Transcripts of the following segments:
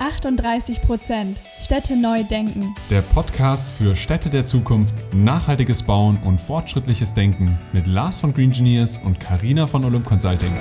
38 Prozent. Städte neu denken. Der Podcast für Städte der Zukunft, nachhaltiges Bauen und fortschrittliches Denken mit Lars von Green Engineers und Karina von Olymp Consulting.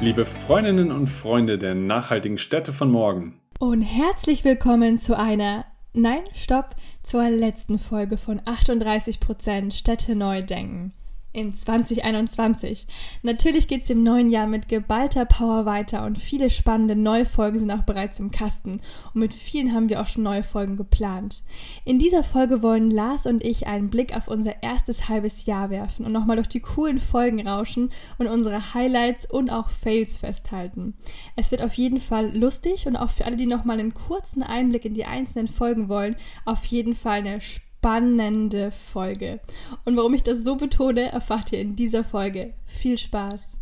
Liebe Freundinnen und Freunde der nachhaltigen Städte von morgen. Und herzlich willkommen zu einer, nein, stopp, zur letzten Folge von 38 Prozent Städte neu denken in 2021. Natürlich geht es im neuen Jahr mit geballter Power weiter und viele spannende neue Folgen sind auch bereits im Kasten und mit vielen haben wir auch schon neue Folgen geplant. In dieser Folge wollen Lars und ich einen Blick auf unser erstes halbes Jahr werfen und nochmal durch die coolen Folgen rauschen und unsere Highlights und auch Fails festhalten. Es wird auf jeden Fall lustig und auch für alle, die nochmal einen kurzen Einblick in die einzelnen Folgen wollen, auf jeden Fall eine spannende spannende Folge. Und warum ich das so betone, erfahrt ihr in dieser Folge. Viel Spaß!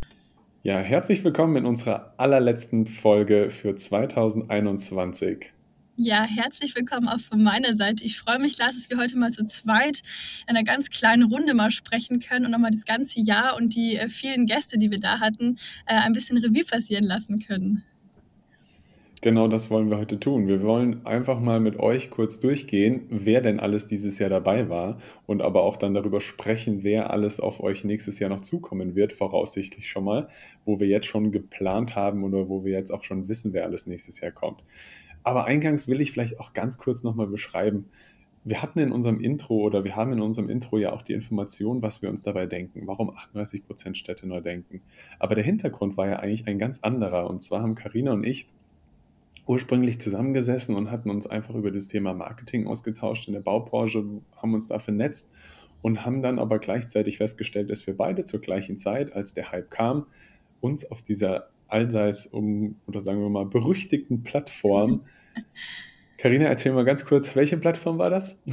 Ja, herzlich willkommen in unserer allerletzten Folge für 2021. Ja, herzlich willkommen auch von meiner Seite. Ich freue mich, Lars, dass wir heute mal so zweit in einer ganz kleinen Runde mal sprechen können und nochmal das ganze Jahr und die äh, vielen Gäste, die wir da hatten, äh, ein bisschen Revue passieren lassen können. Genau das wollen wir heute tun. Wir wollen einfach mal mit euch kurz durchgehen, wer denn alles dieses Jahr dabei war und aber auch dann darüber sprechen, wer alles auf euch nächstes Jahr noch zukommen wird, voraussichtlich schon mal, wo wir jetzt schon geplant haben oder wo wir jetzt auch schon wissen, wer alles nächstes Jahr kommt. Aber eingangs will ich vielleicht auch ganz kurz nochmal beschreiben. Wir hatten in unserem Intro oder wir haben in unserem Intro ja auch die Information, was wir uns dabei denken, warum 38% Städte neu denken. Aber der Hintergrund war ja eigentlich ein ganz anderer. Und zwar haben Karina und ich ursprünglich zusammengesessen und hatten uns einfach über das Thema Marketing ausgetauscht in der Baubranche, haben uns da vernetzt und haben dann aber gleichzeitig festgestellt, dass wir beide zur gleichen Zeit, als der Hype kam, uns auf dieser allseits um oder sagen wir mal berüchtigten Plattform Karina, erzähl mal ganz kurz, welche Plattform war das?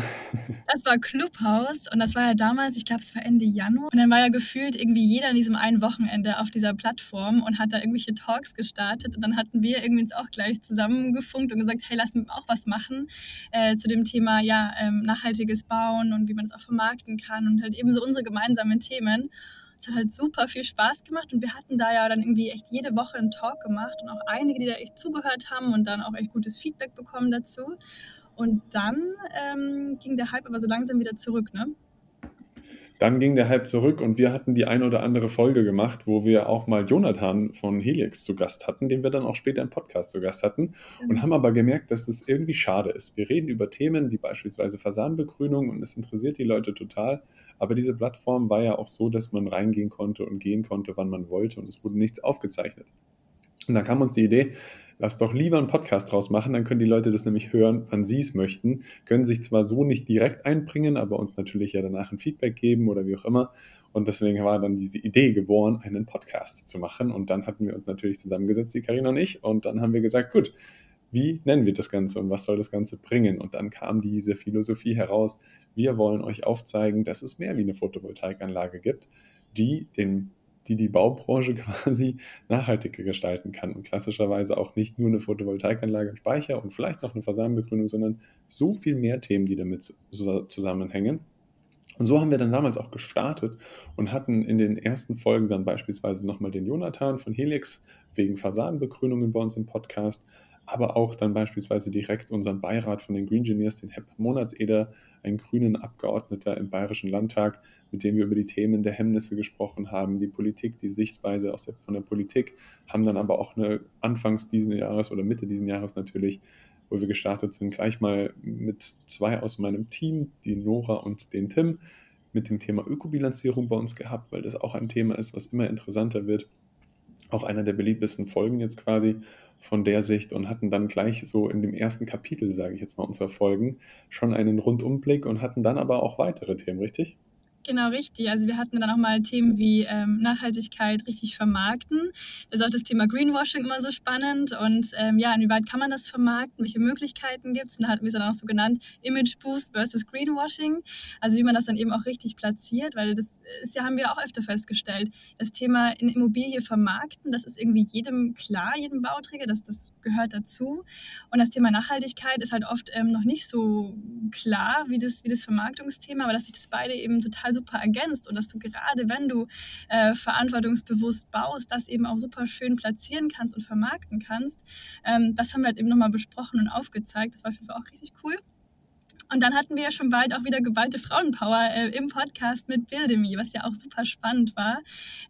Das war Clubhouse und das war ja damals, ich glaube, es war Ende Januar. Und dann war ja gefühlt irgendwie jeder an diesem einen Wochenende auf dieser Plattform und hat da irgendwelche Talks gestartet. Und dann hatten wir irgendwie uns auch gleich zusammengefunkt und gesagt, hey, lass uns auch was machen äh, zu dem Thema ja, ähm, nachhaltiges Bauen und wie man es auch vermarkten kann und halt eben so unsere gemeinsamen Themen. Es hat halt super viel Spaß gemacht und wir hatten da ja dann irgendwie echt jede Woche einen Talk gemacht und auch einige, die da echt zugehört haben und dann auch echt gutes Feedback bekommen dazu. Und dann ähm, ging der Hype aber so langsam wieder zurück, ne? Dann ging der Hype zurück und wir hatten die ein oder andere Folge gemacht, wo wir auch mal Jonathan von Helix zu Gast hatten, den wir dann auch später im Podcast zu Gast hatten und haben aber gemerkt, dass das irgendwie schade ist. Wir reden über Themen wie beispielsweise Fasanbegrünung und es interessiert die Leute total, aber diese Plattform war ja auch so, dass man reingehen konnte und gehen konnte, wann man wollte und es wurde nichts aufgezeichnet. Und da kam uns die Idee, lass doch lieber einen Podcast draus machen, dann können die Leute das nämlich hören, wann sie es möchten, können sich zwar so nicht direkt einbringen, aber uns natürlich ja danach ein Feedback geben oder wie auch immer. Und deswegen war dann diese Idee geboren, einen Podcast zu machen. Und dann hatten wir uns natürlich zusammengesetzt, die Karina und ich, und dann haben wir gesagt, gut, wie nennen wir das Ganze und was soll das Ganze bringen? Und dann kam diese Philosophie heraus, wir wollen euch aufzeigen, dass es mehr wie eine Photovoltaikanlage gibt, die den die die Baubranche quasi nachhaltiger gestalten kann und klassischerweise auch nicht nur eine Photovoltaikanlage im Speicher und vielleicht noch eine Fassadenbegrünung, sondern so viel mehr Themen, die damit zusammenhängen. Und so haben wir dann damals auch gestartet und hatten in den ersten Folgen dann beispielsweise nochmal den Jonathan von Helix wegen Fassadenbegrünungen bei uns im Podcast, aber auch dann beispielsweise direkt unseren Beirat von den Green Engineers, den Herr Monatseder, einen grünen Abgeordneter im Bayerischen Landtag, mit dem wir über die Themen der Hemmnisse gesprochen haben, die Politik, die Sichtweise aus der, von der Politik, haben dann aber auch eine Anfangs diesen Jahres oder Mitte diesen Jahres natürlich, wo wir gestartet sind, gleich mal mit zwei aus meinem Team, die Nora und den Tim, mit dem Thema Ökobilanzierung bei uns gehabt, weil das auch ein Thema ist, was immer interessanter wird. Auch einer der beliebtesten Folgen jetzt quasi von der Sicht und hatten dann gleich so in dem ersten Kapitel, sage ich jetzt mal, unserer Folgen schon einen Rundumblick und hatten dann aber auch weitere Themen, richtig? Genau, richtig. Also wir hatten dann auch mal Themen wie ähm, Nachhaltigkeit richtig vermarkten. Das ist auch das Thema Greenwashing immer so spannend. Und ähm, ja, inwieweit kann man das vermarkten? Welche Möglichkeiten gibt es? Und da hatten wir es dann auch so genannt, Image Boost versus Greenwashing. Also wie man das dann eben auch richtig platziert, weil das ist ja, haben wir auch öfter festgestellt, das Thema in Immobilie vermarkten, das ist irgendwie jedem klar, jedem Bauträger, das, das gehört dazu. Und das Thema Nachhaltigkeit ist halt oft ähm, noch nicht so klar wie das, wie das Vermarktungsthema, aber dass sich das beide eben total super ergänzt und dass du gerade, wenn du äh, verantwortungsbewusst baust, das eben auch super schön platzieren kannst und vermarkten kannst. Ähm, das haben wir halt eben nochmal besprochen und aufgezeigt. Das war auf jeden Fall auch richtig cool. Und dann hatten wir ja schon bald auch wieder geballte Frauenpower äh, im Podcast mit Bildemi, was ja auch super spannend war.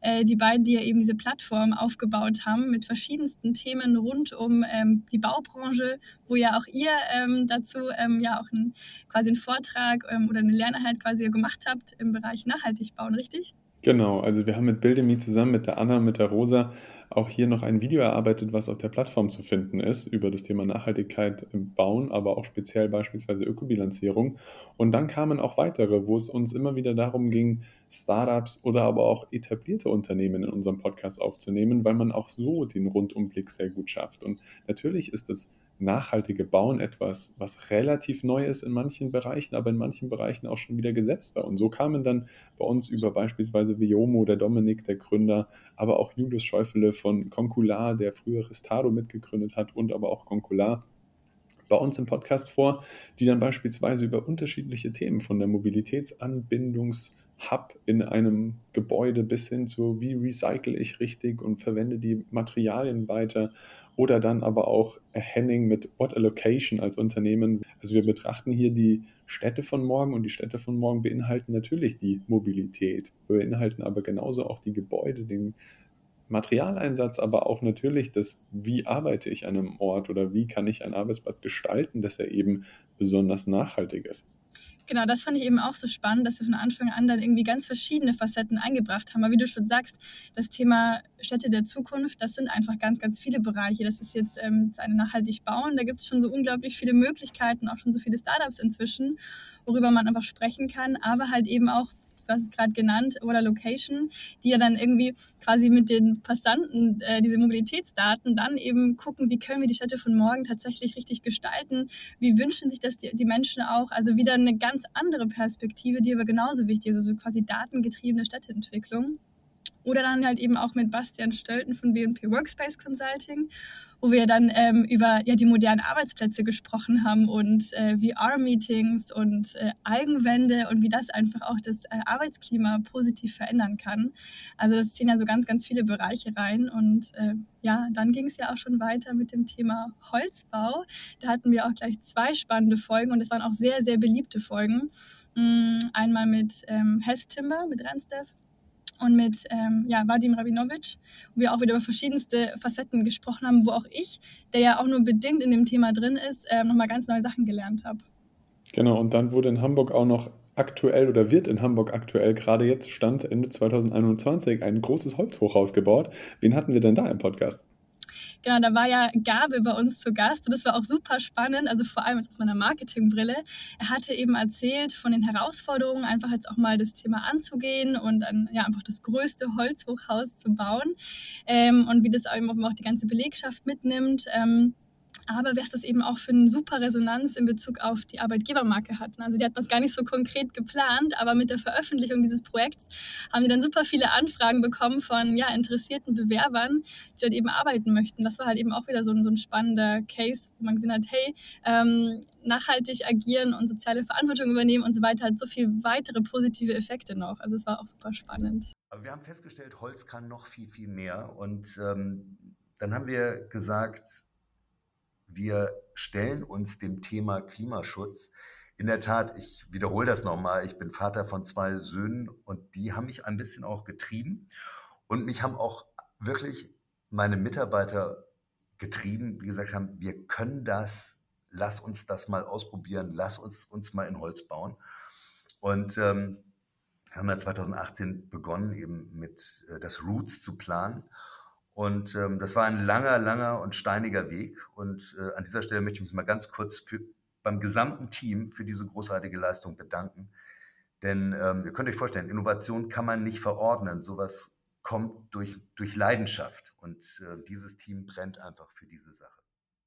Äh, die beiden, die ja eben diese Plattform aufgebaut haben mit verschiedensten Themen rund um ähm, die Baubranche, wo ja auch ihr ähm, dazu ähm, ja auch ein, quasi einen Vortrag ähm, oder eine Lerneinheit quasi gemacht habt im Bereich nachhaltig bauen, richtig? Genau, also wir haben mit Bildemi zusammen mit der Anna, mit der Rosa auch hier noch ein Video erarbeitet, was auf der Plattform zu finden ist, über das Thema Nachhaltigkeit im Bauen, aber auch speziell beispielsweise Ökobilanzierung. Und dann kamen auch weitere, wo es uns immer wieder darum ging, Startups oder aber auch etablierte Unternehmen in unserem Podcast aufzunehmen, weil man auch so den Rundumblick sehr gut schafft. Und natürlich ist das nachhaltige Bauen etwas, was relativ neu ist in manchen Bereichen, aber in manchen Bereichen auch schon wieder gesetzter. Und so kamen dann bei uns über beispielsweise Viomo, der Dominik, der Gründer, aber auch Julius Schäufele von Concular, der früher Restado mitgegründet hat und aber auch Concular bei uns im Podcast vor, die dann beispielsweise über unterschiedliche Themen von der Mobilitätsanbindungshub in einem Gebäude bis hin zu, wie recycle ich richtig und verwende die Materialien weiter oder dann aber auch Henning mit What a Location als Unternehmen. Also wir betrachten hier die Städte von morgen und die Städte von morgen beinhalten natürlich die Mobilität, beinhalten aber genauso auch die Gebäude, den Materialeinsatz, aber auch natürlich das, wie arbeite ich an einem Ort oder wie kann ich einen Arbeitsplatz gestalten, dass er eben besonders nachhaltig ist. Genau, das fand ich eben auch so spannend, dass wir von Anfang an dann irgendwie ganz verschiedene Facetten eingebracht haben. Aber wie du schon sagst, das Thema Städte der Zukunft, das sind einfach ganz, ganz viele Bereiche. Das ist jetzt ähm, eine nachhaltig bauen. Da gibt es schon so unglaublich viele Möglichkeiten, auch schon so viele Startups inzwischen, worüber man einfach sprechen kann, aber halt eben auch was ist gerade genannt, oder Location, die ja dann irgendwie quasi mit den Passanten äh, diese Mobilitätsdaten dann eben gucken, wie können wir die Städte von morgen tatsächlich richtig gestalten, wie wünschen sich das die, die Menschen auch, also wieder eine ganz andere Perspektive, die aber genauso wichtig ist, also quasi datengetriebene Städteentwicklung. Oder dann halt eben auch mit Bastian Stölten von BNP Workspace Consulting, wo wir dann ähm, über ja, die modernen Arbeitsplätze gesprochen haben und äh, VR-Meetings und äh, Eigenwände und wie das einfach auch das äh, Arbeitsklima positiv verändern kann. Also das ziehen ja so ganz, ganz viele Bereiche rein. Und äh, ja, dann ging es ja auch schon weiter mit dem Thema Holzbau. Da hatten wir auch gleich zwei spannende Folgen und es waren auch sehr, sehr beliebte Folgen. Mm, einmal mit ähm, Hess Timber, mit Randstep und mit ähm, ja, Vadim Rabinovic, wo wir auch wieder über verschiedenste Facetten gesprochen haben, wo auch ich, der ja auch nur bedingt in dem Thema drin ist, äh, nochmal ganz neue Sachen gelernt habe. Genau, und dann wurde in Hamburg auch noch aktuell oder wird in Hamburg aktuell gerade jetzt Stand Ende 2021 ein großes Holzhochhaus gebaut. Wen hatten wir denn da im Podcast? Genau, da war ja Gabe bei uns zu Gast und das war auch super spannend, also vor allem aus meiner Marketingbrille. Er hatte eben erzählt von den Herausforderungen, einfach jetzt auch mal das Thema anzugehen und dann ja einfach das größte Holzhochhaus zu bauen ähm, und wie das eben auch die ganze Belegschaft mitnimmt. Ähm, aber was das eben auch für eine super Resonanz in Bezug auf die Arbeitgebermarke hatten. Also die hatten das gar nicht so konkret geplant, aber mit der Veröffentlichung dieses Projekts haben die dann super viele Anfragen bekommen von ja, interessierten Bewerbern, die dort eben arbeiten möchten. Das war halt eben auch wieder so ein, so ein spannender Case, wo man gesehen hat, hey, ähm, nachhaltig agieren und soziale Verantwortung übernehmen und so weiter hat so viel weitere positive Effekte noch. Also es war auch super spannend. Aber wir haben festgestellt, Holz kann noch viel, viel mehr. Und ähm, dann haben wir gesagt, wir stellen uns dem Thema Klimaschutz. In der Tat, ich wiederhole das nochmal, ich bin Vater von zwei Söhnen und die haben mich ein bisschen auch getrieben und mich haben auch wirklich meine Mitarbeiter getrieben, die gesagt haben, wir können das, lass uns das mal ausprobieren, lass uns uns mal in Holz bauen. Und ähm, haben ja 2018 begonnen, eben mit äh, das Roots zu planen. Und ähm, das war ein langer, langer und steiniger Weg. Und äh, an dieser Stelle möchte ich mich mal ganz kurz für, beim gesamten Team für diese großartige Leistung bedanken. Denn ähm, ihr könnt euch vorstellen, Innovation kann man nicht verordnen. Sowas kommt durch, durch Leidenschaft. Und äh, dieses Team brennt einfach für diese Sache.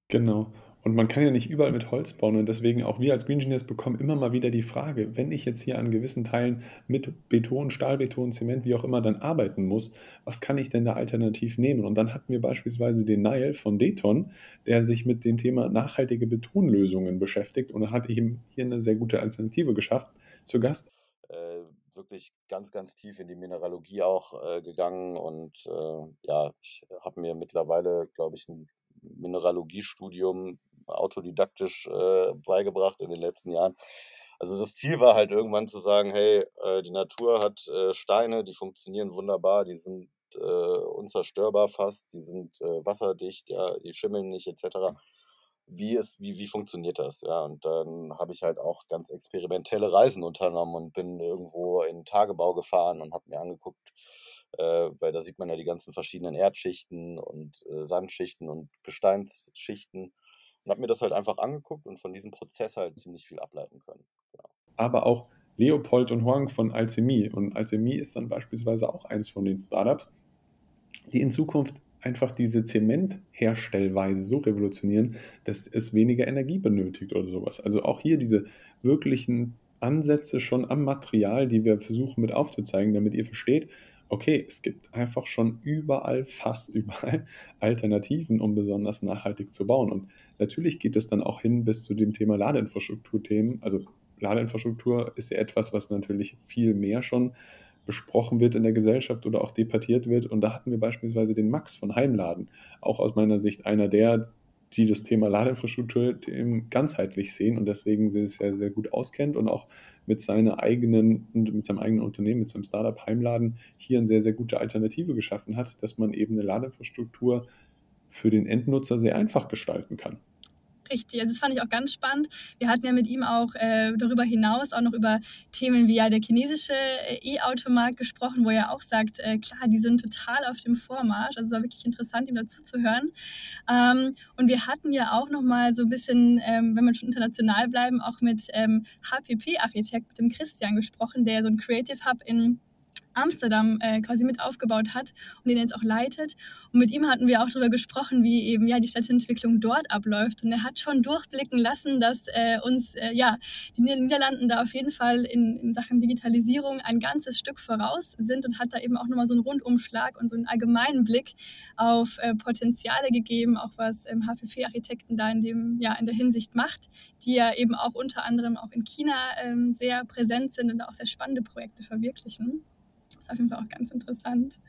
Genau. Und man kann ja nicht überall mit Holz bauen und deswegen auch wir als Green Engineers bekommen immer mal wieder die Frage, wenn ich jetzt hier an gewissen Teilen mit Beton, Stahlbeton, Zement, wie auch immer dann arbeiten muss, was kann ich denn da alternativ nehmen? Und dann hatten wir beispielsweise den Nile von Deton, der sich mit dem Thema nachhaltige Betonlösungen beschäftigt und ich ihm hier eine sehr gute Alternative geschafft. Zu Gast äh, wirklich ganz, ganz tief in die Mineralogie auch äh, gegangen und äh, ja, ich habe mir mittlerweile, glaube ich, ein Mineralogiestudium autodidaktisch äh, beigebracht in den letzten Jahren. Also das Ziel war halt irgendwann zu sagen, hey, äh, die Natur hat äh, Steine, die funktionieren wunderbar, die sind äh, unzerstörbar fast, die sind äh, wasserdicht, ja, die schimmeln nicht etc. Wie, ist, wie, wie funktioniert das? Ja, und dann habe ich halt auch ganz experimentelle Reisen unternommen und bin irgendwo in Tagebau gefahren und habe mir angeguckt, weil da sieht man ja die ganzen verschiedenen Erdschichten und äh, Sandschichten und Gesteinsschichten und habe mir das halt einfach angeguckt und von diesem Prozess halt ziemlich viel ableiten können. Genau. Aber auch Leopold und Huang von Alchemie. Und Alchemie ist dann beispielsweise auch eins von den Startups, die in Zukunft einfach diese Zementherstellweise so revolutionieren, dass es weniger Energie benötigt oder sowas. Also auch hier diese wirklichen Ansätze schon am Material, die wir versuchen mit aufzuzeigen, damit ihr versteht, okay, es gibt einfach schon überall, fast überall Alternativen, um besonders nachhaltig zu bauen. Und natürlich geht es dann auch hin bis zu dem Thema Ladeinfrastrukturthemen. Also Ladeinfrastruktur ist ja etwas, was natürlich viel mehr schon besprochen wird in der Gesellschaft oder auch debattiert wird. Und da hatten wir beispielsweise den Max von Heimladen, auch aus meiner Sicht einer der, die das Thema Ladeinfrastruktur ganzheitlich sehen und deswegen sich sehr, sehr gut auskennt und auch mit seiner eigenen mit seinem eigenen Unternehmen, mit seinem Startup Heimladen hier eine sehr, sehr gute Alternative geschaffen hat, dass man eben eine Ladeinfrastruktur für den Endnutzer sehr einfach gestalten kann. Richtig, also das fand ich auch ganz spannend. Wir hatten ja mit ihm auch äh, darüber hinaus auch noch über Themen wie ja der chinesische äh, E-Automarkt gesprochen, wo er auch sagt, äh, klar, die sind total auf dem Vormarsch. Also es war wirklich interessant, ihm dazu zu hören. Ähm, und wir hatten ja auch noch mal so ein bisschen, ähm, wenn wir schon international bleiben, auch mit ähm, HPP-Architekt, mit dem Christian gesprochen, der so ein Creative Hub in Amsterdam äh, quasi mit aufgebaut hat und den jetzt auch leitet. Und mit ihm hatten wir auch darüber gesprochen, wie eben ja die Stadtentwicklung dort abläuft. Und er hat schon durchblicken lassen, dass äh, uns äh, ja die Niederlanden da auf jeden Fall in, in, Sachen Digitalisierung ein ganzes Stück voraus sind und hat da eben auch nochmal so einen Rundumschlag und so einen allgemeinen Blick auf äh, Potenziale gegeben, auch was ähm, HPV-Architekten da in dem ja in der Hinsicht macht, die ja eben auch unter anderem auch in China ähm, sehr präsent sind und auch sehr spannende Projekte verwirklichen auf jeden Fall auch ganz interessant.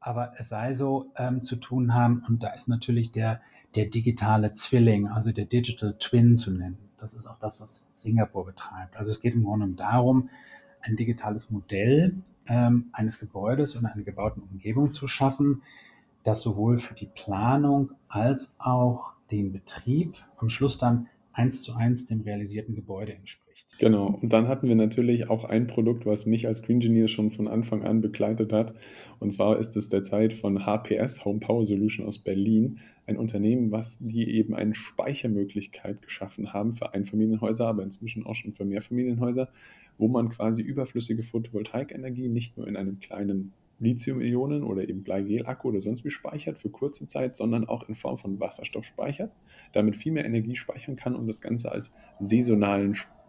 Aber es sei so ähm, zu tun haben, und da ist natürlich der, der digitale Zwilling, also der Digital Twin zu nennen. Das ist auch das, was Singapur betreibt. Also es geht im Grunde darum, ein digitales Modell ähm, eines Gebäudes und einer gebauten Umgebung zu schaffen, das sowohl für die Planung als auch den Betrieb am Schluss dann eins zu eins dem realisierten Gebäude entspricht. Genau. Und dann hatten wir natürlich auch ein Produkt, was mich als Green Engineer schon von Anfang an begleitet hat. Und zwar ist es derzeit von HPS, Home Power Solution aus Berlin, ein Unternehmen, was die eben eine Speichermöglichkeit geschaffen haben für Einfamilienhäuser, aber inzwischen auch schon für Mehrfamilienhäuser, wo man quasi überflüssige Photovoltaikenergie nicht nur in einem kleinen Lithium-Ionen oder eben Bleigel-Akku oder sonst wie speichert für kurze Zeit, sondern auch in Form von Wasserstoff speichert, damit viel mehr Energie speichern kann und das Ganze als saisonalen Speicher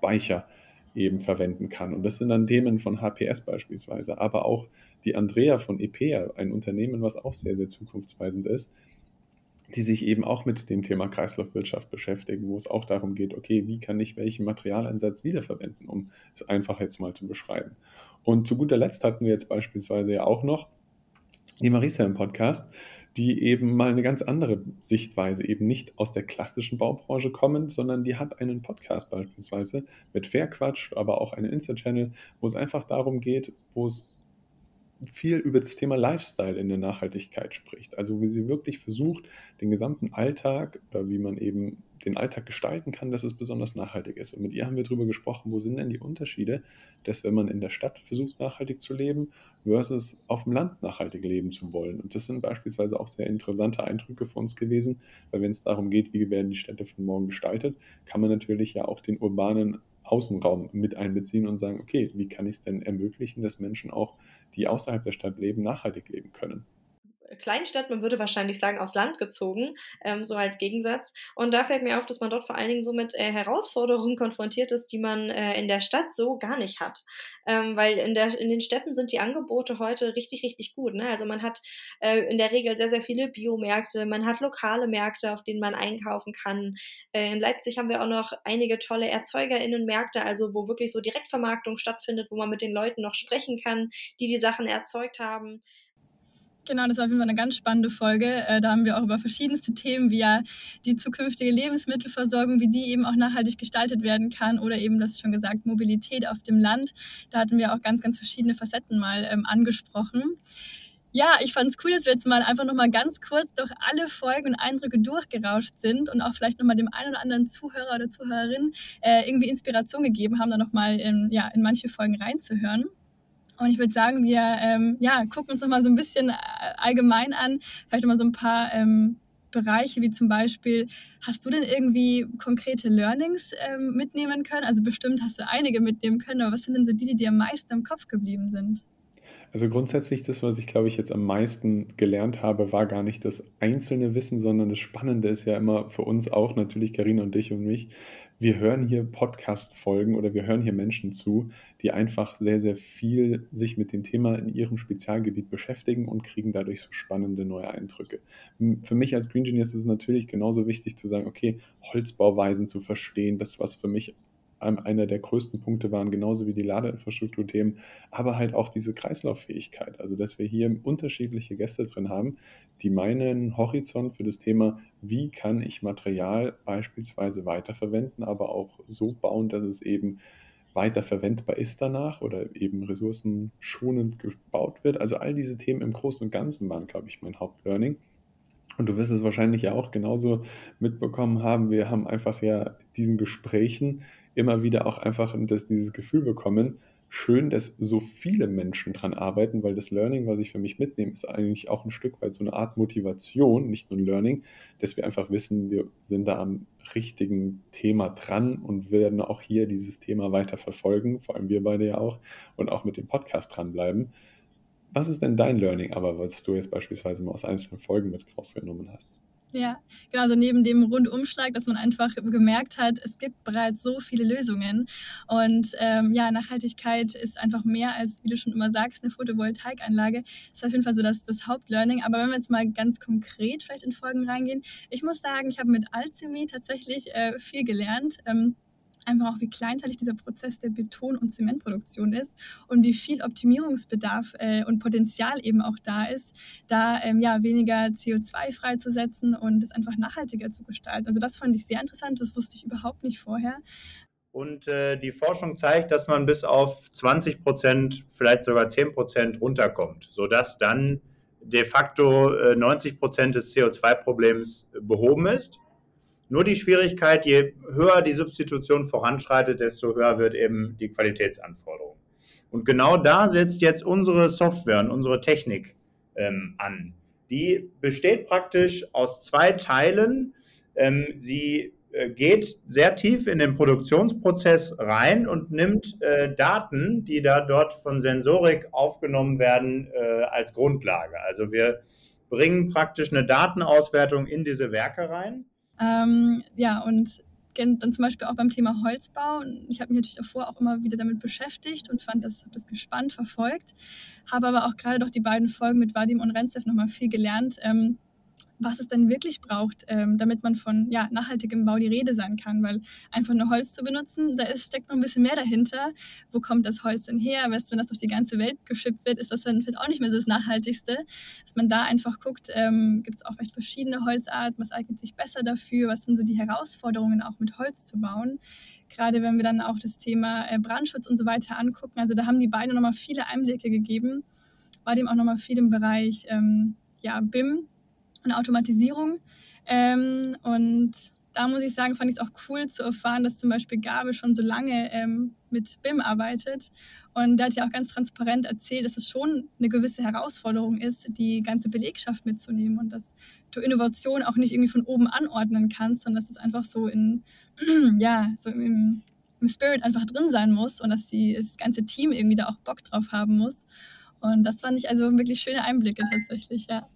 eben verwenden kann. Und das sind dann Themen von HPS beispielsweise, aber auch die Andrea von EPEA, ein Unternehmen, was auch sehr, sehr zukunftsweisend ist, die sich eben auch mit dem Thema Kreislaufwirtschaft beschäftigen, wo es auch darum geht, okay, wie kann ich welchen Materialeinsatz wiederverwenden, um es einfach jetzt mal zu beschreiben. Und zu guter Letzt hatten wir jetzt beispielsweise ja auch noch die Marisa im Podcast, die eben mal eine ganz andere Sichtweise, eben nicht aus der klassischen Baubranche kommen, sondern die hat einen Podcast beispielsweise mit Fairquatsch, aber auch einen Insta-Channel, wo es einfach darum geht, wo es viel über das Thema Lifestyle in der Nachhaltigkeit spricht. Also wie sie wirklich versucht, den gesamten Alltag oder wie man eben den Alltag gestalten kann, dass es besonders nachhaltig ist. Und mit ihr haben wir darüber gesprochen, wo sind denn die Unterschiede, dass wenn man in der Stadt versucht, nachhaltig zu leben, versus auf dem Land nachhaltig leben zu wollen. Und das sind beispielsweise auch sehr interessante Eindrücke für uns gewesen, weil wenn es darum geht, wie werden die Städte von morgen gestaltet, kann man natürlich ja auch den urbanen Außenraum mit einbeziehen und sagen, okay, wie kann ich es denn ermöglichen, dass Menschen auch, die außerhalb der Stadt leben, nachhaltig leben können? Kleinstadt, man würde wahrscheinlich sagen, aus Land gezogen, ähm, so als Gegensatz. Und da fällt mir auf, dass man dort vor allen Dingen so mit äh, Herausforderungen konfrontiert ist, die man äh, in der Stadt so gar nicht hat. Ähm, weil in, der, in den Städten sind die Angebote heute richtig, richtig gut. Ne? Also man hat äh, in der Regel sehr, sehr viele Biomärkte, man hat lokale Märkte, auf denen man einkaufen kann. Äh, in Leipzig haben wir auch noch einige tolle ErzeugerInnenmärkte, also wo wirklich so Direktvermarktung stattfindet, wo man mit den Leuten noch sprechen kann, die die Sachen erzeugt haben. Genau, das war auf jeden Fall eine ganz spannende Folge. Äh, da haben wir auch über verschiedenste Themen, wie ja die zukünftige Lebensmittelversorgung, wie die eben auch nachhaltig gestaltet werden kann oder eben, das schon gesagt, Mobilität auf dem Land. Da hatten wir auch ganz, ganz verschiedene Facetten mal ähm, angesprochen. Ja, ich fand es cool, dass wir jetzt mal einfach nochmal ganz kurz durch alle Folgen und Eindrücke durchgerauscht sind und auch vielleicht nochmal dem einen oder anderen Zuhörer oder Zuhörerin äh, irgendwie Inspiration gegeben haben, da nochmal in, ja, in manche Folgen reinzuhören. Und ich würde sagen, wir ähm, ja, gucken uns nochmal so ein bisschen äh, allgemein an, vielleicht nochmal so ein paar ähm, Bereiche, wie zum Beispiel, hast du denn irgendwie konkrete Learnings ähm, mitnehmen können? Also bestimmt hast du einige mitnehmen können, aber was sind denn so die, die dir am meisten im Kopf geblieben sind? Also grundsätzlich das, was ich glaube ich jetzt am meisten gelernt habe, war gar nicht das einzelne Wissen, sondern das Spannende ist ja immer für uns auch, natürlich Karina und dich und mich, wir hören hier Podcast-Folgen oder wir hören hier Menschen zu, die einfach sehr, sehr viel sich mit dem Thema in ihrem Spezialgebiet beschäftigen und kriegen dadurch so spannende neue Eindrücke. Für mich als Green Genius ist es natürlich genauso wichtig zu sagen, okay, Holzbauweisen zu verstehen, das, was für mich einer der größten Punkte waren, genauso wie die Ladeinfrastrukturthemen, aber halt auch diese Kreislauffähigkeit. Also, dass wir hier unterschiedliche Gäste drin haben, die meinen Horizont für das Thema, wie kann ich Material beispielsweise weiterverwenden, aber auch so bauen, dass es eben weiterverwendbar ist danach oder eben ressourcenschonend gebaut wird. Also all diese Themen im Großen und Ganzen waren, glaube ich, mein Hauptlearning. Und du wirst es wahrscheinlich ja auch genauso mitbekommen haben. Wir haben einfach ja diesen Gesprächen immer wieder auch einfach das, dieses Gefühl bekommen, schön, dass so viele Menschen dran arbeiten, weil das Learning, was ich für mich mitnehme, ist eigentlich auch ein Stück weit so eine Art Motivation, nicht nur ein Learning, dass wir einfach wissen, wir sind da am richtigen Thema dran und werden auch hier dieses Thema weiter verfolgen, vor allem wir beide ja auch, und auch mit dem Podcast dranbleiben. Was ist denn dein Learning aber, was du jetzt beispielsweise mal aus einzelnen Folgen mit rausgenommen hast? Ja, genau, so neben dem Rundumschlag, dass man einfach gemerkt hat, es gibt bereits so viele Lösungen. Und ähm, ja, Nachhaltigkeit ist einfach mehr als, wie du schon immer sagst, eine Photovoltaikanlage. Das ist auf jeden Fall so das, das Hauptlearning. Aber wenn wir jetzt mal ganz konkret vielleicht in Folgen reingehen, ich muss sagen, ich habe mit Alchemie tatsächlich äh, viel gelernt. Ähm, einfach auch, wie kleinteilig dieser Prozess der Beton- und Zementproduktion ist und wie viel Optimierungsbedarf äh, und Potenzial eben auch da ist, da ähm, ja, weniger CO2 freizusetzen und es einfach nachhaltiger zu gestalten. Also das fand ich sehr interessant, das wusste ich überhaupt nicht vorher. Und äh, die Forschung zeigt, dass man bis auf 20 Prozent, vielleicht sogar 10 Prozent runterkommt, sodass dann de facto äh, 90 Prozent des CO2-Problems behoben ist. Nur die Schwierigkeit, je höher die Substitution voranschreitet, desto höher wird eben die Qualitätsanforderung. Und genau da setzt jetzt unsere Software und unsere Technik ähm, an. Die besteht praktisch aus zwei Teilen. Ähm, sie äh, geht sehr tief in den Produktionsprozess rein und nimmt äh, Daten, die da dort von Sensorik aufgenommen werden, äh, als Grundlage. Also wir bringen praktisch eine Datenauswertung in diese Werke rein ähm, ja, und dann zum Beispiel auch beim Thema Holzbau. Ich habe mich natürlich davor auch immer wieder damit beschäftigt und fand das, habe das gespannt verfolgt. Habe aber auch gerade durch die beiden Folgen mit Vadim und Renzev nochmal viel gelernt, ähm, was es denn wirklich braucht, ähm, damit man von ja, nachhaltigem Bau die Rede sein kann. Weil einfach nur Holz zu benutzen, da ist, steckt noch ein bisschen mehr dahinter. Wo kommt das Holz denn her? Weißt, wenn das auf die ganze Welt geschippt wird, ist das dann vielleicht auch nicht mehr so das Nachhaltigste. Dass man da einfach guckt, ähm, gibt es auch vielleicht verschiedene Holzarten, was eignet sich besser dafür, was sind so die Herausforderungen auch mit Holz zu bauen. Gerade wenn wir dann auch das Thema äh, Brandschutz und so weiter angucken. Also da haben die beiden nochmal viele Einblicke gegeben. War dem auch nochmal viel im Bereich ähm, ja, BIM, und Automatisierung. Ähm, und da muss ich sagen, fand ich es auch cool zu erfahren, dass zum Beispiel Gabe schon so lange ähm, mit BIM arbeitet. Und der hat ja auch ganz transparent erzählt, dass es schon eine gewisse Herausforderung ist, die ganze Belegschaft mitzunehmen und dass du Innovation auch nicht irgendwie von oben anordnen kannst, sondern dass es einfach so in, ja, so im, im Spirit einfach drin sein muss und dass die, das ganze Team irgendwie da auch Bock drauf haben muss. Und das fand ich also wirklich schöne Einblicke tatsächlich, ja.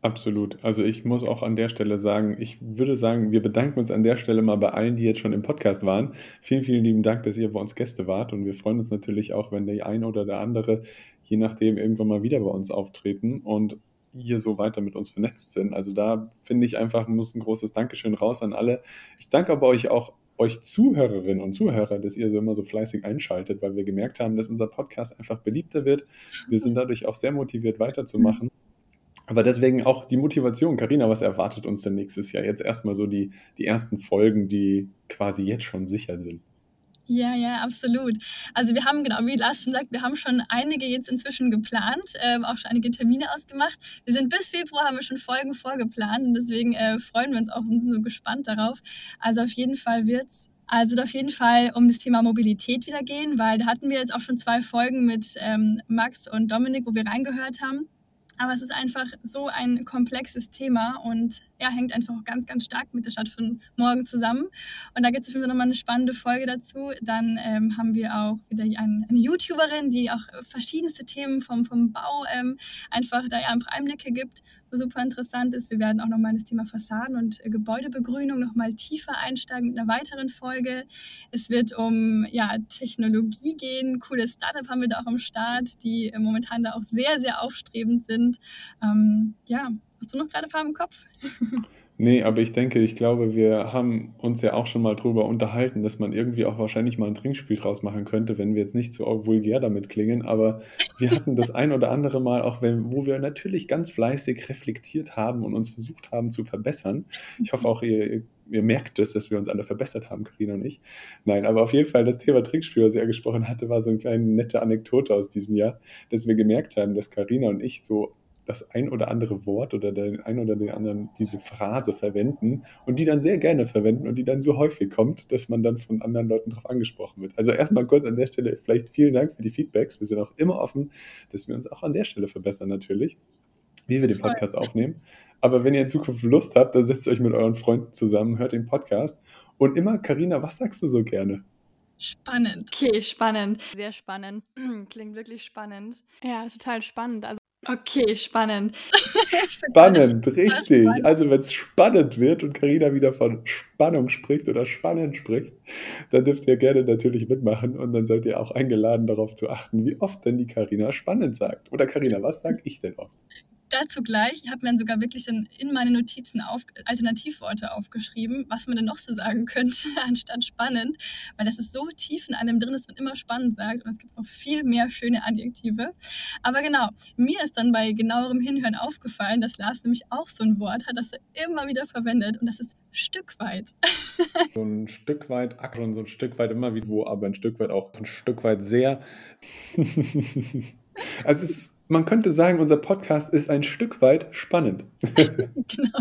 Absolut. Also ich muss auch an der Stelle sagen, ich würde sagen, wir bedanken uns an der Stelle mal bei allen, die jetzt schon im Podcast waren. Vielen, vielen lieben Dank, dass ihr bei uns Gäste wart und wir freuen uns natürlich auch, wenn der eine oder der andere, je nachdem, irgendwann mal wieder bei uns auftreten und hier so weiter mit uns vernetzt sind. Also da finde ich einfach, muss ein großes Dankeschön raus an alle. Ich danke aber euch auch euch Zuhörerinnen und Zuhörer, dass ihr so immer so fleißig einschaltet, weil wir gemerkt haben, dass unser Podcast einfach beliebter wird. Wir sind dadurch auch sehr motiviert weiterzumachen. Aber deswegen auch die Motivation. Karina, was erwartet uns denn nächstes Jahr? Jetzt erstmal so die, die ersten Folgen, die quasi jetzt schon sicher sind. Ja, ja, absolut. Also wir haben, genau wie Lars schon sagt, wir haben schon einige jetzt inzwischen geplant, äh, auch schon einige Termine ausgemacht. Wir sind bis Februar, haben wir schon Folgen vorgeplant und deswegen äh, freuen wir uns auch und sind so gespannt darauf. Also auf jeden Fall wird es also auf jeden Fall um das Thema Mobilität wieder gehen, weil da hatten wir jetzt auch schon zwei Folgen mit ähm, Max und Dominik, wo wir reingehört haben. Aber es ist einfach so ein komplexes Thema und ja, hängt einfach auch ganz, ganz stark mit der Stadt von morgen zusammen. Und da gibt es auf jeden Fall nochmal eine spannende Folge dazu. Dann ähm, haben wir auch wieder eine, eine, YouTuberin, die auch verschiedenste Themen vom, vom Bau ähm, einfach da ja einfach Einblicke gibt, super interessant ist. Wir werden auch nochmal das Thema Fassaden und äh, Gebäudebegrünung nochmal tiefer einsteigen mit einer weiteren Folge. Es wird um ja, Technologie gehen. Cooles Startup haben wir da auch am Start, die äh, momentan da auch sehr, sehr aufstrebend sind. Ähm, ja, Hast du noch gerade Farben im Kopf? Nee, aber ich denke, ich glaube, wir haben uns ja auch schon mal drüber unterhalten, dass man irgendwie auch wahrscheinlich mal ein Trinkspiel draus machen könnte, wenn wir jetzt nicht so vulgär damit klingen. Aber wir hatten das ein oder andere Mal auch, wenn, wo wir natürlich ganz fleißig reflektiert haben und uns versucht haben zu verbessern. Ich hoffe auch, ihr, ihr merkt es, dass wir uns alle verbessert haben, Karina und ich. Nein, aber auf jeden Fall das Thema Trinkspiel, was er gesprochen hatte, war so eine kleine nette Anekdote aus diesem Jahr, dass wir gemerkt haben, dass Karina und ich so das ein oder andere Wort oder den ein oder den anderen diese Phrase verwenden und die dann sehr gerne verwenden und die dann so häufig kommt, dass man dann von anderen Leuten darauf angesprochen wird. Also erstmal kurz an der Stelle vielleicht vielen Dank für die Feedbacks. Wir sind auch immer offen, dass wir uns auch an der Stelle verbessern natürlich, wie wir den Podcast aufnehmen. Aber wenn ihr in Zukunft Lust habt, dann setzt euch mit euren Freunden zusammen, hört den Podcast und immer, Karina, was sagst du so gerne? Spannend. Okay, spannend. Sehr spannend. Klingt wirklich spannend. Ja, total spannend. Also Okay, spannend. Spannend, richtig. Spannend. Also wenn es spannend wird und Karina wieder von Spannung spricht oder spannend spricht, dann dürft ihr gerne natürlich mitmachen und dann seid ihr auch eingeladen, darauf zu achten, wie oft denn die Karina spannend sagt. Oder Karina, was sage ich denn oft? Dazu gleich, ich habe mir dann sogar wirklich dann in meine Notizen auf, Alternativworte aufgeschrieben, was man denn noch so sagen könnte, anstatt spannend, weil das ist so tief in einem drin, dass man immer spannend sagt und es gibt noch viel mehr schöne Adjektive. Aber genau, mir ist dann bei genauerem Hinhören aufgefallen, dass Lars nämlich auch so ein Wort hat, das er immer wieder verwendet und das ist Stück weit. so ein Stück weit, schon so ein Stück weit immer wie wo, aber ein Stück weit auch ein Stück weit sehr. also es ist man könnte sagen, unser Podcast ist ein Stück weit spannend. genau.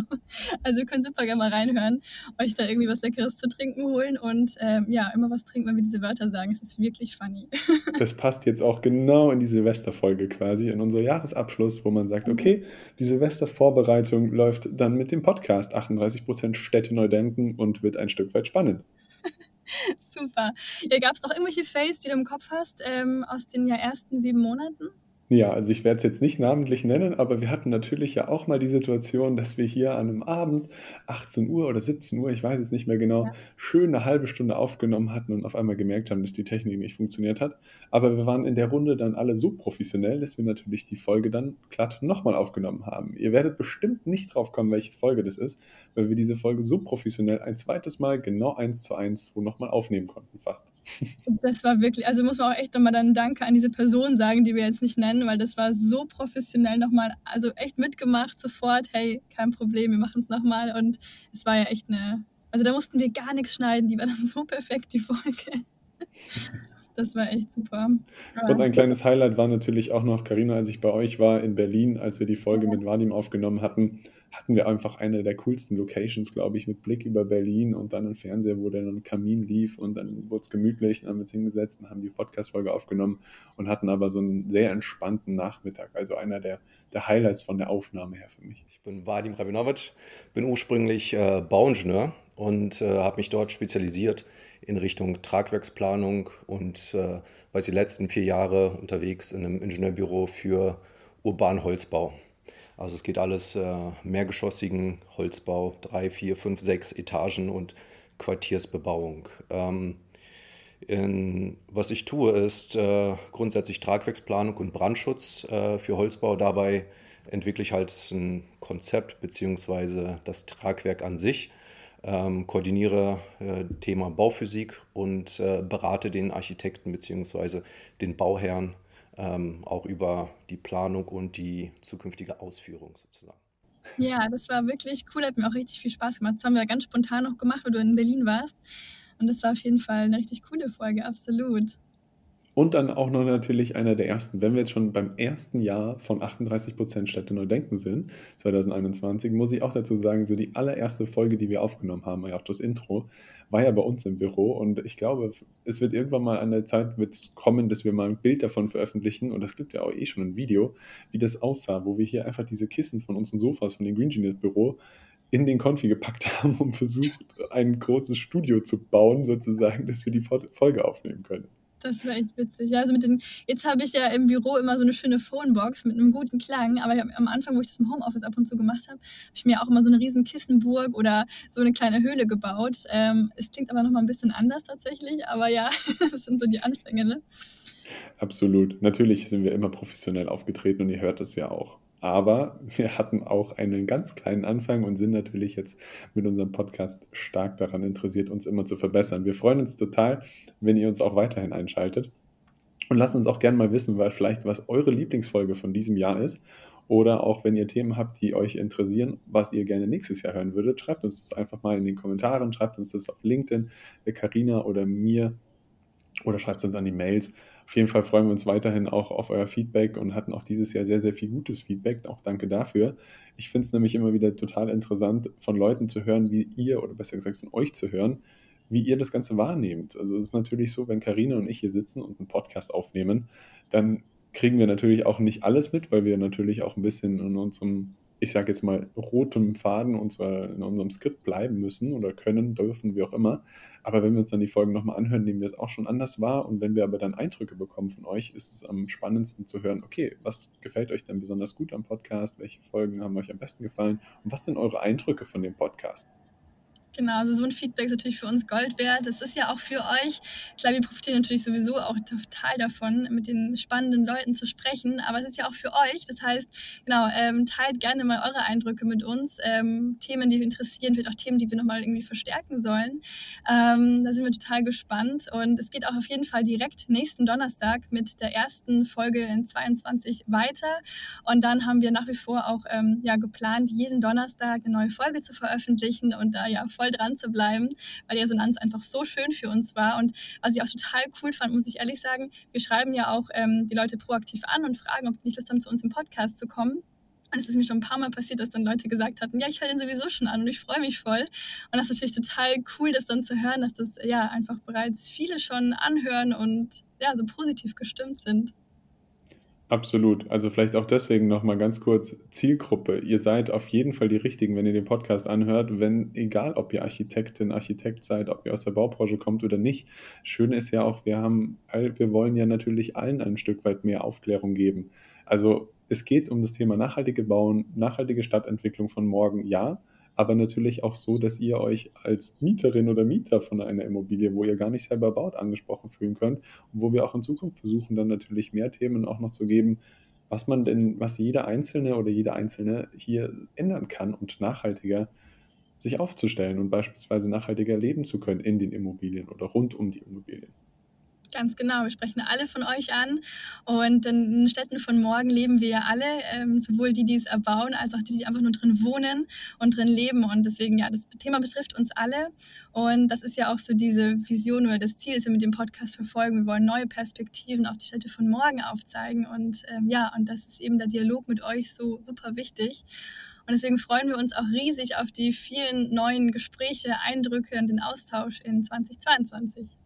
Also ihr könnt super gerne mal reinhören, euch da irgendwie was Leckeres zu trinken holen und ähm, ja, immer was trinken, wenn wir diese Wörter sagen. Es ist wirklich funny. das passt jetzt auch genau in die Silvesterfolge quasi, in unser Jahresabschluss, wo man sagt, okay, die Silvestervorbereitung läuft dann mit dem Podcast 38% Städte neu denken und wird ein Stück weit spannend. Super. Ja, Gab es noch irgendwelche Fails, die du im Kopf hast ähm, aus den ja ersten sieben Monaten? Ja, also ich werde es jetzt nicht namentlich nennen, aber wir hatten natürlich ja auch mal die Situation, dass wir hier an einem Abend, 18 Uhr oder 17 Uhr, ich weiß es nicht mehr genau, Ja. schön eine halbe Stunde aufgenommen hatten und auf einmal gemerkt haben, dass die Technik nicht funktioniert hat. Aber wir waren in der Runde dann alle so professionell, dass wir natürlich die Folge dann glatt nochmal aufgenommen haben. Ihr werdet bestimmt nicht drauf kommen, welche Folge das ist, weil wir diese Folge so professionell ein zweites Mal genau eins zu eins so nochmal aufnehmen konnten, fast. Das war wirklich, also muss man auch echt nochmal dann Danke an diese Person sagen, die wir jetzt nicht nennen nennen, weil das war so professionell nochmal, also echt mitgemacht sofort, hey, kein Problem, wir machen es nochmal und es war ja echt eine, also da mussten wir gar nichts schneiden, die war dann so perfekt, die Folge. Das war echt super. Und ein kleines Highlight war natürlich auch noch, Karina, als ich bei euch war in Berlin, als wir die Folge mit Vadim aufgenommen hatten, hatten wir einfach eine der coolsten Locations, glaube ich, mit Blick über Berlin und dann ein Fernseher, wo dann ein Kamin lief und dann wurde es gemütlich, dann haben wir uns hingesetzt und haben die Podcast-Folge aufgenommen und hatten aber so einen sehr entspannten Nachmittag. Also einer der, der Highlights von der Aufnahme her für mich. Ich bin Vadim Rabinovic, bin ursprünglich äh, Bauingenieur und äh, habe mich dort spezialisiert in Richtung Tragwerksplanung und äh, war die letzten vier Jahre unterwegs in einem Ingenieurbüro für urbanen Holzbau. Also es geht alles äh, mehrgeschossigen Holzbau, drei, vier, fünf, sechs Etagen und Quartiersbebauung. Ähm, in, was ich tue, ist äh, grundsätzlich Tragwerksplanung und Brandschutz äh, für Holzbau. Dabei entwickle ich halt ein Konzept bzw. das Tragwerk an sich, ähm, koordiniere äh, Thema Bauphysik und äh, berate den Architekten bzw. den Bauherrn ähm, auch über die Planung und die zukünftige Ausführung sozusagen. Ja, das war wirklich cool, hat mir auch richtig viel Spaß gemacht. Das haben wir ganz spontan noch gemacht, weil du in Berlin warst. Und das war auf jeden Fall eine richtig coole Folge, absolut. Und dann auch noch natürlich einer der ersten, wenn wir jetzt schon beim ersten Jahr von 38% Städte neu denken sind, 2021, muss ich auch dazu sagen, so die allererste Folge, die wir aufgenommen haben, ja auch das Intro, war ja bei uns im Büro. Und ich glaube, es wird irgendwann mal an der Zeit kommen, dass wir mal ein Bild davon veröffentlichen. Und das gibt ja auch eh schon ein Video, wie das aussah, wo wir hier einfach diese Kissen von unseren Sofas von den Green Genius Büro in den Konfi gepackt haben und versucht, ein großes Studio zu bauen, sozusagen, dass wir die Folge aufnehmen können. Das war echt witzig. Also mit den, jetzt habe ich ja im Büro immer so eine schöne Phonebox mit einem guten Klang, aber am Anfang, wo ich das im Homeoffice ab und zu gemacht habe, habe ich mir auch immer so eine riesen Kissenburg oder so eine kleine Höhle gebaut. Ähm, es klingt aber nochmal ein bisschen anders tatsächlich, aber ja, das sind so die Anfänge, ne? Absolut. Natürlich sind wir immer professionell aufgetreten und ihr hört es ja auch. Aber wir hatten auch einen ganz kleinen Anfang und sind natürlich jetzt mit unserem Podcast stark daran interessiert, uns immer zu verbessern. Wir freuen uns total, wenn ihr uns auch weiterhin einschaltet. Und lasst uns auch gerne mal wissen, weil vielleicht was eure Lieblingsfolge von diesem Jahr ist. Oder auch wenn ihr Themen habt, die euch interessieren, was ihr gerne nächstes Jahr hören würdet, schreibt uns das einfach mal in den Kommentaren, schreibt uns das auf LinkedIn, der Karina oder mir oder schreibt uns an die Mails. Auf jeden Fall freuen wir uns weiterhin auch auf euer Feedback und hatten auch dieses Jahr sehr, sehr viel gutes Feedback. Auch danke dafür. Ich finde es nämlich immer wieder total interessant, von Leuten zu hören, wie ihr, oder besser gesagt von euch zu hören, wie ihr das Ganze wahrnehmt. Also es ist natürlich so, wenn Karina und ich hier sitzen und einen Podcast aufnehmen, dann kriegen wir natürlich auch nicht alles mit, weil wir natürlich auch ein bisschen in unserem ich sage jetzt mal, rotem Faden unserer, in unserem Skript bleiben müssen oder können, dürfen, wie auch immer. Aber wenn wir uns dann die Folgen nochmal anhören, nehmen wir es auch schon anders wahr. Und wenn wir aber dann Eindrücke bekommen von euch, ist es am spannendsten zu hören, okay, was gefällt euch denn besonders gut am Podcast? Welche Folgen haben euch am besten gefallen? Und was sind eure Eindrücke von dem Podcast? Genau, also so ein Feedback ist natürlich für uns Gold wert. Das ist ja auch für euch. Klar, wir profitieren natürlich sowieso auch total davon, mit den spannenden Leuten zu sprechen, aber es ist ja auch für euch. Das heißt, genau, ähm, teilt gerne mal eure Eindrücke mit uns. Ähm, Themen, die wir interessieren, vielleicht auch Themen, die wir nochmal irgendwie verstärken sollen. Ähm, da sind wir total gespannt und es geht auch auf jeden Fall direkt nächsten Donnerstag mit der ersten Folge in 22 weiter. Und dann haben wir nach wie vor auch ähm, ja, geplant, jeden Donnerstag eine neue Folge zu veröffentlichen und da ja voll voll dran zu bleiben, weil die Resonanz einfach so schön für uns war. Und was ich auch total cool fand, muss ich ehrlich sagen, wir schreiben ja auch ähm, die Leute proaktiv an und fragen, ob die nicht Lust haben, zu uns im Podcast zu kommen. Und es ist mir schon ein paar Mal passiert, dass dann Leute gesagt hatten, ja, ich höre den sowieso schon an und ich freue mich voll. Und das ist natürlich total cool, das dann zu hören, dass das ja einfach bereits viele schon anhören und ja, so positiv gestimmt sind. Absolut. Also vielleicht auch deswegen nochmal ganz kurz Zielgruppe. Ihr seid auf jeden Fall die Richtigen, wenn ihr den Podcast anhört, wenn, egal ob ihr Architektin, Architekt seid, ob ihr aus der Baubranche kommt oder nicht. Schön ist ja auch, wir haben, wir wollen ja natürlich allen ein Stück weit mehr Aufklärung geben. Also es geht um das Thema nachhaltige Bauen, nachhaltige Stadtentwicklung von morgen, ja aber natürlich auch so, dass ihr euch als Mieterin oder Mieter von einer Immobilie, wo ihr gar nicht selber baut, angesprochen fühlen könnt und wo wir auch in Zukunft versuchen, dann natürlich mehr Themen auch noch zu geben, was man denn, was jeder Einzelne oder jeder Einzelne hier ändern kann und nachhaltiger sich aufzustellen und beispielsweise nachhaltiger leben zu können in den Immobilien oder rund um die Immobilien. Ganz genau, wir sprechen alle von euch an. Und in den Städten von morgen leben wir ja alle, ähm, sowohl die, die es erbauen, als auch die, die einfach nur drin wohnen und drin leben. Und deswegen, ja, das Thema betrifft uns alle. Und das ist ja auch so diese Vision oder das Ziel, das wir mit dem Podcast verfolgen. Wir wollen neue Perspektiven auf die Städte von morgen aufzeigen. Und ähm, ja, und das ist eben der Dialog mit euch so super wichtig. Und deswegen freuen wir uns auch riesig auf die vielen neuen Gespräche, Eindrücke und den Austausch in 2022.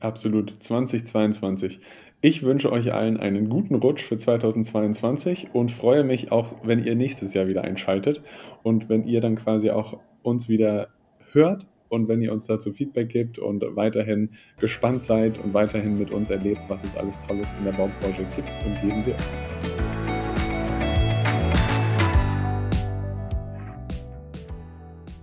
Absolut, 2022. Ich wünsche euch allen einen guten Rutsch für 2022 und freue mich auch, wenn ihr nächstes Jahr wieder einschaltet und wenn ihr dann quasi auch uns wieder hört und wenn ihr uns dazu Feedback gebt und weiterhin gespannt seid und weiterhin mit uns erlebt, was es alles Tolles in der Baubranche gibt und geben wird.